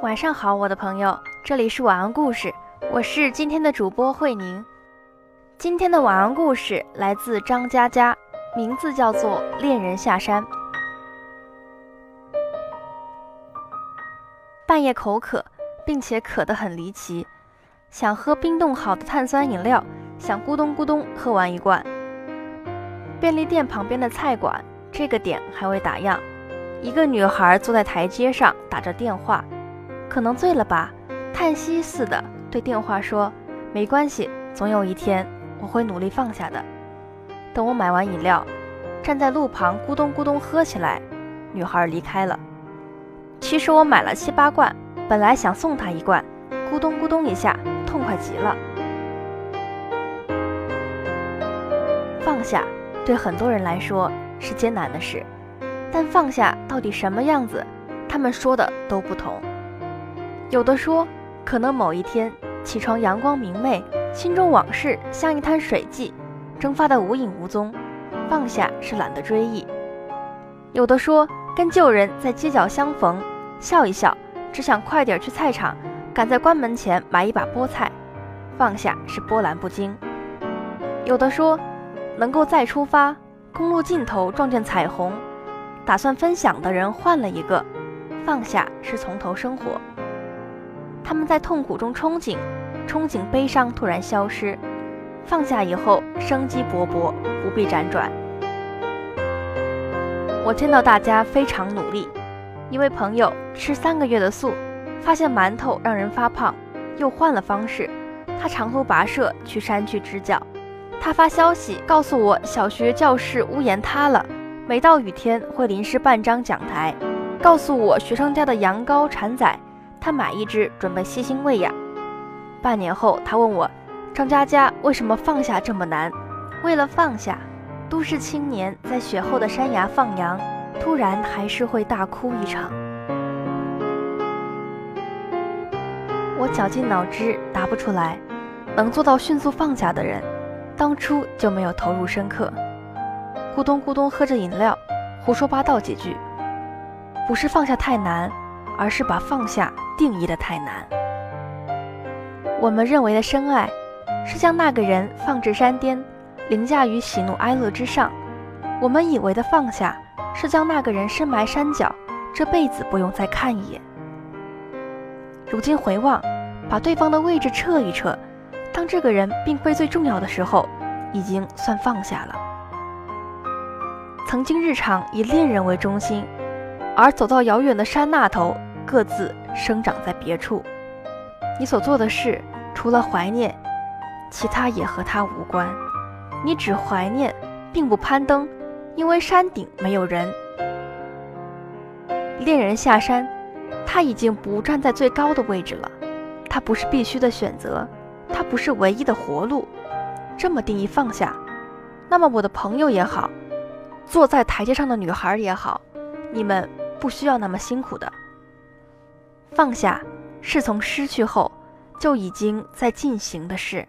晚上好，我的朋友，这里是晚安故事，我是今天的主播慧宁。今天的晚安故事来自张嘉佳，名字叫做《恋人下山》。半夜口渴，并且渴得很离奇，想喝冰冻好的碳酸饮料，想咕咚咕咚喝完一罐。便利店旁边的菜馆，这个点还未打烊，一个女孩坐在台阶上打着电话。可能醉了吧，叹息似的对电话说：“没关系，总有一天我会努力放下的。”等我买完饮料，站在路旁咕咚咕咚喝起来，女孩离开了。其实我买了七八罐，本来想送她一罐，咕咚咕咚一下，痛快极了。放下对很多人来说是艰难的事，但放下到底什么样子，他们说的都不同。有的说，可能某一天起床阳光明媚，心中往事像一滩水迹，蒸发的无影无踪，放下是懒得追忆。有的说，跟旧人在街角相逢，笑一笑，只想快点去菜场，赶在关门前买一把菠菜，放下是波澜不惊。有的说，能够再出发，公路尽头撞见彩虹，打算分享的人换了一个，放下是从头生活。他们在痛苦中憧憬，憧憬悲伤突然消失，放下以后生机勃勃，不必辗转。我见到大家非常努力。一位朋友吃三个月的素，发现馒头让人发胖，又换了方式。他长途跋涉去山区支教。他发消息告诉我，小学教室屋檐塌了，每到雨天会淋湿半张讲台。告诉我学生家的羊羔产崽。他买一只，准备细心喂养。半年后，他问我：“张佳佳，为什么放下这么难？”为了放下，都市青年在雪后的山崖放羊，突然还是会大哭一场。我绞尽脑汁答不出来，能做到迅速放下的人，当初就没有投入深刻。咕咚咕咚喝着饮料，胡说八道几句，不是放下太难。而是把放下定义的太难。我们认为的深爱，是将那个人放置山巅，凌驾于喜怒哀乐之上；我们以为的放下，是将那个人深埋山脚，这辈子不用再看一眼。如今回望，把对方的位置撤一撤，当这个人并非最重要的时候，已经算放下了。曾经日常以恋人为中心，而走到遥远的山那头。各自生长在别处，你所做的事除了怀念，其他也和他无关。你只怀念，并不攀登，因为山顶没有人。恋人下山，他已经不站在最高的位置了，他不是必须的选择，他不是唯一的活路。这么定义放下，那么我的朋友也好，坐在台阶上的女孩也好，你们不需要那么辛苦的。放下，是从失去后就已经在进行的事。